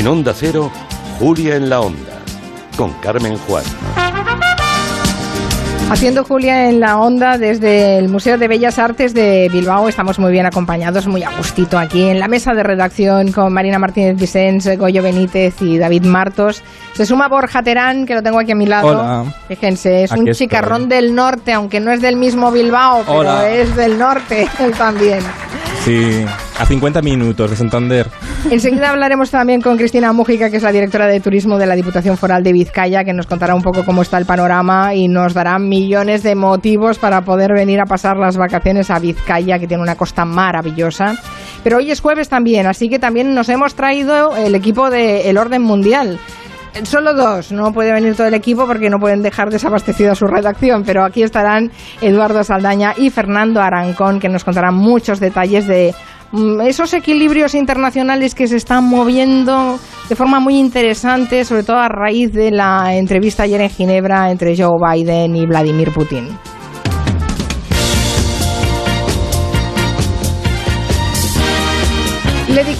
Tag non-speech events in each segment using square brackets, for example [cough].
En Onda Cero, Julia en la Onda, con Carmen Juan. Haciendo Julia en la onda desde el Museo de Bellas Artes de Bilbao. Estamos muy bien acompañados, muy a gustito aquí en la mesa de redacción con Marina Martínez Vicens, Goyo Benítez y David Martos. Se suma Borja Terán, que lo tengo aquí a mi lado. Hola. Fíjense, es Aquí un estoy. chicarrón del norte, aunque no es del mismo Bilbao, pero Hola. es del norte [laughs] él también. Sí, a 50 minutos de Santander. Enseguida hablaremos también con Cristina Mújica, que es la directora de turismo de la Diputación Foral de Vizcaya, que nos contará un poco cómo está el panorama y nos dará millones de motivos para poder venir a pasar las vacaciones a Vizcaya, que tiene una costa maravillosa. Pero hoy es jueves también, así que también nos hemos traído el equipo del orden mundial. Solo dos, no puede venir todo el equipo porque no pueden dejar desabastecida su redacción, pero aquí estarán Eduardo Saldaña y Fernando Arancón, que nos contarán muchos detalles de esos equilibrios internacionales que se están moviendo de forma muy interesante, sobre todo a raíz de la entrevista ayer en Ginebra entre Joe Biden y Vladimir Putin.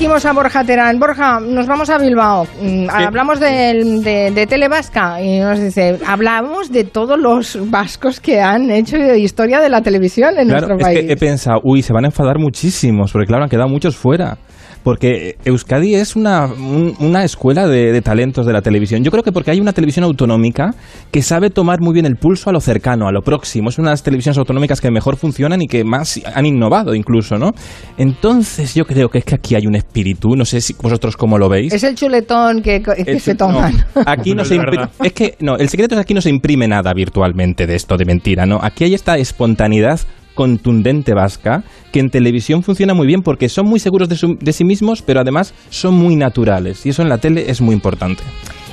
Dijimos a Borja Terán, Borja, nos vamos a Bilbao, Mm, hablamos de, de Tele Vasca y nos dice, hablamos de todos los vascos que han hecho historia de la televisión en Claro, nuestro es país. que he pensado, uy, se van a enfadar muchísimos, porque claro, han quedado muchos fuera. Porque Euskadi es una, un- una escuela de, de talentos de la televisión. Yo creo que porque hay una televisión autonómica que sabe tomar muy bien el pulso a lo cercano, a lo próximo. Es una de las televisiones autonómicas que mejor funcionan y que más han innovado incluso, ¿no? Entonces yo creo que es que aquí hay un espíritu, no sé si vosotros cómo lo veis. Es el chuletón que, que El- se toman. no, [laughs] aquí no Es se impri- verdad. es que no, el secreto es que aquí no se imprime nada virtualmente de esto de mentira, ¿no? Aquí hay esta espontaneidad contundente vasca que en televisión funciona muy bien porque son muy seguros de, su- de sí mismos, pero además son muy naturales y eso en la tele es muy importante.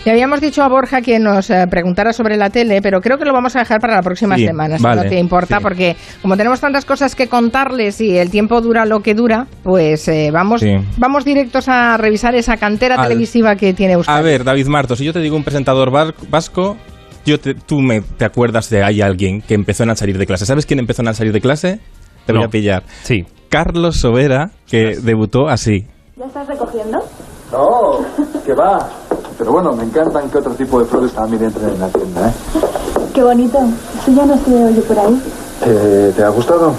Le habíamos dicho a Borja que nos eh, preguntara sobre la tele, pero creo que lo vamos a dejar para la próxima Sí, semana, si vale, no te importa, sí. porque como tenemos tantas cosas que contarles y el tiempo dura lo que dura, pues eh, vamos, Sí. vamos directos a revisar esa cantera Al- televisiva que tiene Euskadi. A ver, David Marto, si yo te digo un presentador vasco, yo te- tú me, te acuerdas de hay alguien que empezó al salir de clase. ¿Sabes quién empezó al salir de clase? Te voy a pillar. Sí. Carlos Sobera, que debutó así. ¿Ya estás recogiendo? No, que va. Pero bueno, me encantan que otro tipo de flores también entren en la tienda, ¿eh? Qué bonito. Eso ya no se oye por ahí. ¿Te, te ha gustado?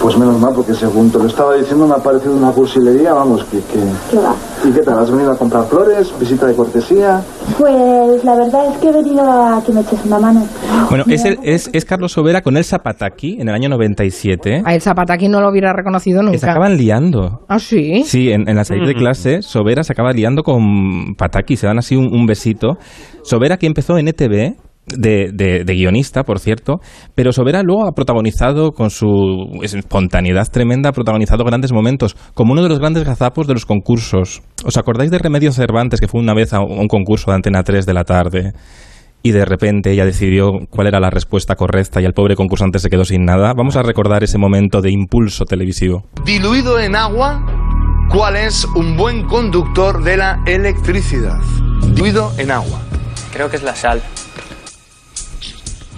Pues menos mal, porque según te lo estaba diciendo me ha parecido una cursilería, vamos, que... que... ¿Qué va? ¿Y qué tal? ¿Has venido a comprar flores? ¿Visita de cortesía? Pues la verdad es que he venido a que me eches una mano. Bueno, es, el- es, es Carlos Sobera con el Zapataki en el año 97. A el Zapataki no lo hubiera reconocido nunca. se acaban liando. ¿Ah, sí? Sí, en, en la salida de clase, Sobera se acaba liando con Pataki, se dan así un, un besito. Sobera que empezó en ETV, de, de- de guionista, por cierto, pero Sobera luego ha protagonizado con su espontaneidad tremenda, ha protagonizado grandes momentos, como uno de los grandes gazapos de los concursos. ¿Os acordáis de Remedios Cervantes, que fue una vez a un concurso de Antena 3 de la tarde? Y de repente ella decidió cuál era la respuesta correcta y el pobre concursante se quedó sin nada. Vamos a recordar ese momento de impulso televisivo. Diluido en agua, ¿cuál es un buen conductor de la electricidad? Diluido en agua. Creo que es la sal.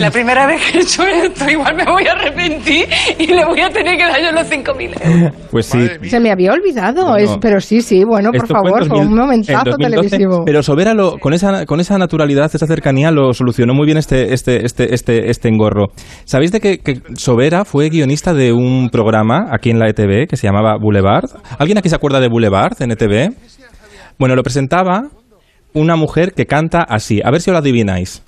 La primera vez que he hecho esto, igual me voy a arrepentir y le voy a tener que dar yo los 5.000 euros. Pues sí. Se me había olvidado, No, es- pero sí, sí, bueno, por favor, fue 2000 un momentazo en 2012, televisivo. Pero Sobera lo, con esa con esa naturalidad, esa cercanía lo solucionó muy bien este este este este este engorro. ¿Sabéis de que, que Sobera fue guionista de un programa aquí en la ETV que se llamaba Boulevard? ¿Alguien aquí se acuerda de Boulevard en ETV? Bueno, lo presentaba una mujer que canta así. A ver si lo adivináis.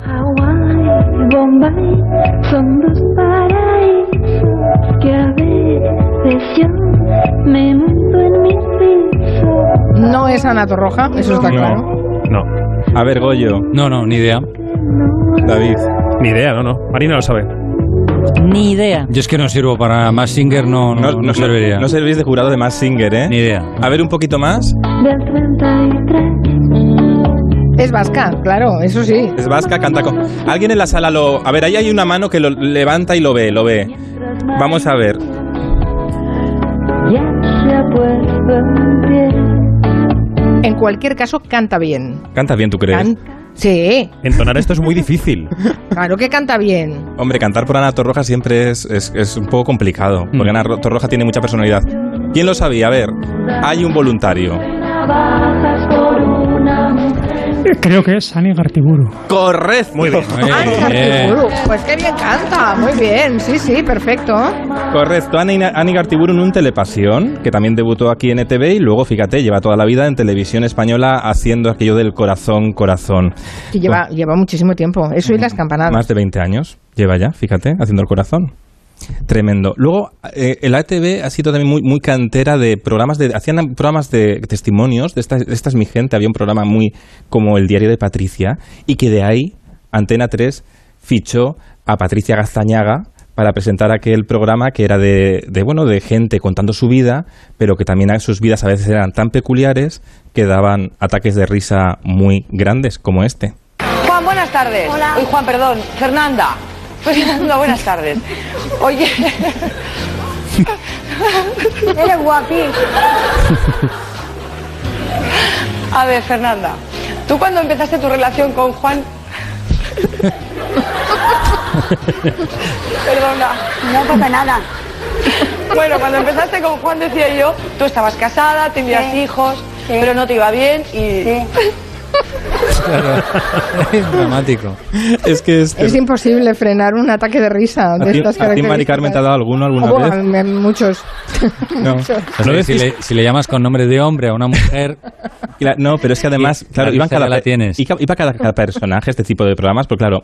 Son dos paraísos que a veces yo me monto en mis pisos. No es Ana Torroja, eso está No. claro. No. A ver, Goyo, No, no, ni idea. David. Ni idea, no, no. Marina lo sabe. Ni idea. Yo es que no sirvo para más singer, no, no, no serviría. no servís de jurado de más singer, ¿eh? Ni idea. A ver un poquito más. Del 33 Es vasca, claro, eso sí. Es vasca, canta con... Alguien en la sala lo... A ver, ahí hay una mano que lo levanta y lo ve, lo ve. Vamos a ver. en cualquier caso, canta bien. Canta bien, ¿tú crees? Can- Sí, Entonar esto es muy difícil. [laughs] claro que canta bien. Hombre, cantar por Ana Torroja siempre es, es- es un poco complicado, porque Ana Ro- Torroja tiene mucha personalidad. ¿Quién lo sabía? A ver, hay un voluntario. Creo que es Ani Gartiburu. Correcto. Muy bien. Ani Gartiburu. Pues qué bien canta, muy bien, sí, sí, perfecto. Correcto, Ani, Ani Gartiburu en un Telepasión, que también debutó aquí en ETV y luego, fíjate, lleva toda la vida en televisión española haciendo aquello del corazón, corazón. Que lleva, lleva muchísimo tiempo, eso y las campanadas. Más de 20 años lleva ya, fíjate, haciendo el corazón. Tremendo. Luego, eh, el ATV ha sido también muy, muy cantera de programas de. Hacían programas de testimonios, de esta, de esta es mi gente. Había un programa muy como el Diario de Patricia, y que de ahí, Antena 3 fichó a Patricia Gastañaga para presentar aquel programa que era de, de, bueno de gente contando su vida, pero que también sus vidas a veces eran tan peculiares que daban ataques de risa muy grandes, como este. Juan, buenas tardes. Hola. Uy, Juan, perdón. Fernanda. Fernanda, buenas tardes. Oye. Eres guapi. A ver, Fernanda. Tú cuando empezaste tu relación con Juan. Perdona. No pasa nada. Bueno, cuando empezaste con Juan decía yo, tú estabas casada, tenías Sí. hijos, Sí. pero no te iba bien y. Sí. [laughs] Es dramático. Es que es, Es imposible frenar un ataque de risa ¿A de ti, estas a ti, Mari Carmen, te ha dado alguno alguna Oh, vez? bueno, muchos. [laughs] No. Muchos. O sea, si, le, si le llamas con nombre de hombre a una mujer, [laughs] Cla- No, pero es que además, Y claro, la risa cada, la tienes. iba- iba cada, cada personaje este tipo de programas, porque claro,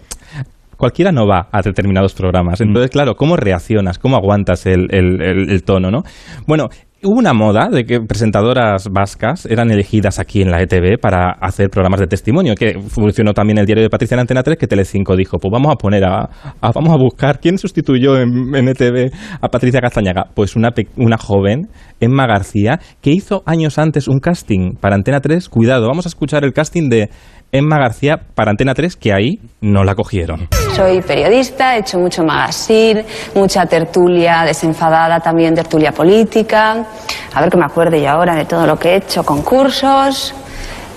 cualquiera no va a determinados programas. Entonces, claro, ¿cómo reaccionas? ¿Cómo aguantas el, el- el- el tono, no? Bueno, hubo una moda de que presentadoras vascas eran elegidas aquí en la ETV para hacer programas de testimonio, que funcionó también el diario de Patricia en Antena 3, que Telecinco dijo, pues vamos a poner a, vamos a buscar quién sustituyó en, ETV a Patricia Castañaga. Pues una, una joven, Emma García, que hizo años antes un casting para Antena 3. Cuidado, vamos a escuchar el casting de Emma García para Antena 3, que ahí no la cogieron. Soy periodista, he hecho mucho magazine, mucha tertulia desenfadada, también tertulia política. A ver que me acuerde yo ahora de todo lo que he hecho, concursos,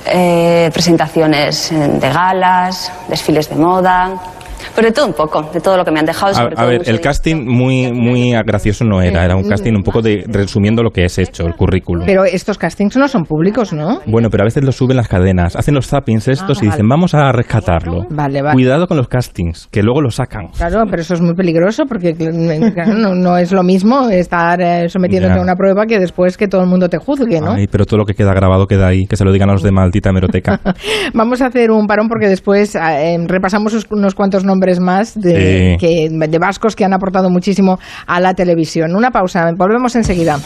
eh, presentaciones de galas, desfiles de moda, pero de todo un poco, de todo lo que me han dejado. A, sobre a todo ver, el de- casting muy, muy gracioso no era, era un casting un poco de resumiendo lo que es hecho, el currículum. Pero estos castings no son públicos, ¿no? Bueno, pero a veces lo suben las cadenas, hacen los zappings estos Ah, y dicen, vale. vamos a rescatarlo. Vale, vale. Cuidado con los castings, que luego lo sacan. Claro, pero eso es muy peligroso porque no, no es lo mismo estar eh, sometiéndote Ya. a una prueba que después que todo el mundo te juzgue, ¿no? Ay, pero todo lo que queda grabado queda ahí, que se lo digan a los de maldita hemeroteca. [laughs] Vamos a hacer un parón porque después eh, repasamos unos cuantos nombres más de, Sí. que, de vascos que han aportado muchísimo a la televisión. Una pausa, volvemos enseguida.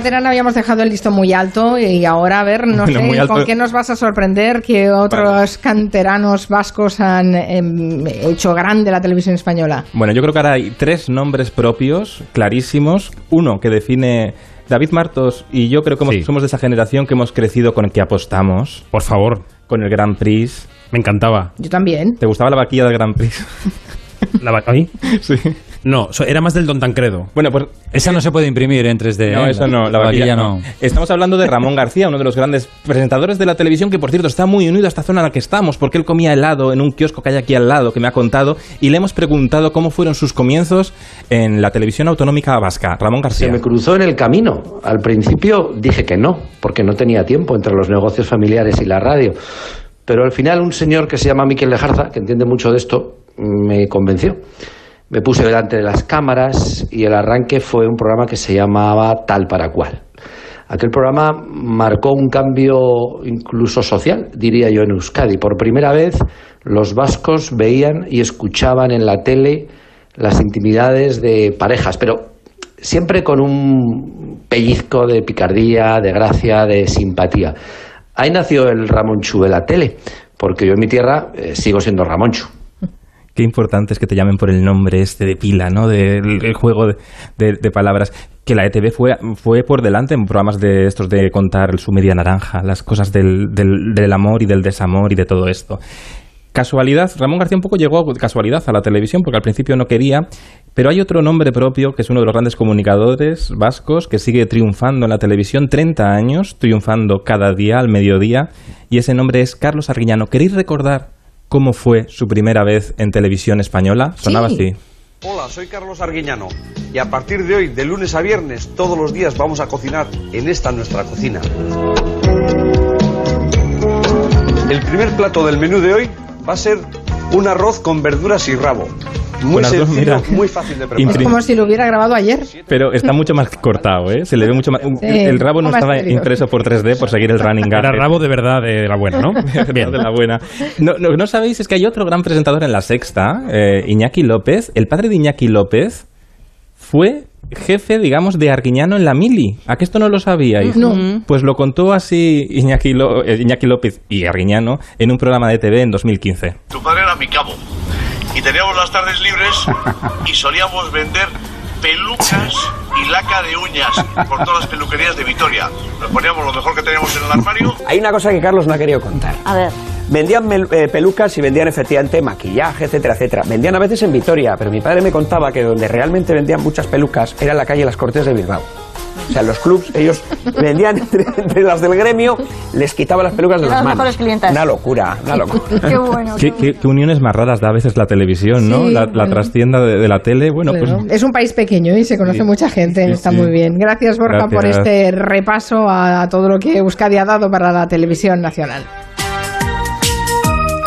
Terán habíamos dejado el listo muy alto y ahora a ver, no Bueno, muy sé, alto. ¿con qué nos vas a sorprender? ¿Qué otros canteranos vascos han em, hecho grande la televisión española? Bueno, yo creo que ahora hay tres nombres propios, clarísimos. Uno que define David Martos y yo creo que hemos- Sí. somos de esa generación que hemos crecido con el que apostamos, Por favor. con el Grand Prix. Me encantaba. Yo también. ¿Te gustaba la vaquilla del Grand Prix? ¿La va- ¿A mí? [laughs] sí. No, so- era más del Don Tancredo. Bueno, pues esa no se puede imprimir en 3D. No, ¿eh? eso no, la vaquilla no. Estamos hablando de Ramón García, uno de los grandes presentadores de la televisión, que por cierto está muy unido a esta zona en la que estamos, porque él comía helado en un kiosco que hay aquí al lado, que me ha contado, y le hemos preguntado cómo fueron sus comienzos en la televisión autonómica vasca. Ramón García. Se me cruzó en el camino. Al principio dije que no, porque no tenía tiempo entre los negocios familiares y la radio. Pero al final un señor que se llama Miquel Lejarza, que entiende mucho de esto, me convenció. Me puse delante de las cámaras y el arranque fue un programa que se llamaba Tal para cual. Aquel programa marcó un cambio incluso social, diría yo, en Euskadi. Por primera vez los vascos veían y escuchaban en la tele las intimidades de parejas, pero siempre con un pellizco de picardía, de gracia, de simpatía. Ahí nació el Ramonchu de la tele, porque yo en mi tierra eh, sigo siendo Ramonchu. Qué importante es que te llamen por el nombre este de pila, ¿no? Del el juego de, de- de palabras. Que la ETV fue, fue por delante en programas de estos de contar su media naranja, las cosas del, del, amor y del desamor y de todo esto. Casualidad, Ramón García un poco llegó casualidad a la televisión porque al principio no quería, pero hay otro nombre propio que es uno de los grandes comunicadores vascos que sigue triunfando en la televisión 30 años, triunfando cada día al mediodía, y ese nombre es Carlos Arguiñano. ¿Queréis recordar cómo fue su primera vez en televisión española? Sonaba Sí. así. Hola, soy Carlos Arguiñano y a partir de hoy, de lunes a viernes, todos los días vamos a cocinar en esta nuestra cocina. El primer plato del menú de hoy va a ser un arroz con verduras y rabo. Muy sencillo, mira. muy fácil de Es preparar. como si lo hubiera grabado ayer. Pero está mucho más cortado, ¿eh? Se le ve mucho más... Sí, el rabo no estaba serio. impreso por 3D por seguir el running gag. Era rabo de verdad de la buena, ¿no? [laughs] Bien. de la buena. No, no, no sabéis, es que hay otro gran presentador en la sexta, eh, Iñaki López. El padre de Iñaki López fue jefe, digamos, de Arguiñano en la Mili. ¿A que esto no lo sabíais? No. Pues lo contó así Iñaki, Lo- eh, Iñaki López y Arguiñano en un programa de TV en 2015. Tu padre era mi cabo. Y teníamos las tardes libres y solíamos vender pelucas y laca de uñas por todas las peluquerías de Vitoria. Nos poníamos lo mejor que teníamos en el armario. Hay una cosa que Carlos no ha querido contar. A ver. Vendían mel- eh, pelucas y vendían efectivamente maquillaje, etcétera, etcétera. Vendían a veces en Vitoria, pero mi padre me contaba que donde realmente vendían muchas pelucas era en la calle Las Cortes de Bilbao. O sea, los clubs, ellos vendían [laughs] entre, entre las del gremio, les quitaban las pelucas de las las manos. mejores clientas. Una locura, una locura. [laughs] Qué bueno. ¿Qué, qué- qué uniones más raras da a veces la televisión, ¿no? Sí, la, la bueno. trastienda de, de la tele. Bueno, Claro. pues Es un país pequeño y se conoce Sí. mucha gente, Sí, está sí. muy bien. Gracias Borja por este repaso a todo lo que Euskadi ha dado para la televisión nacional.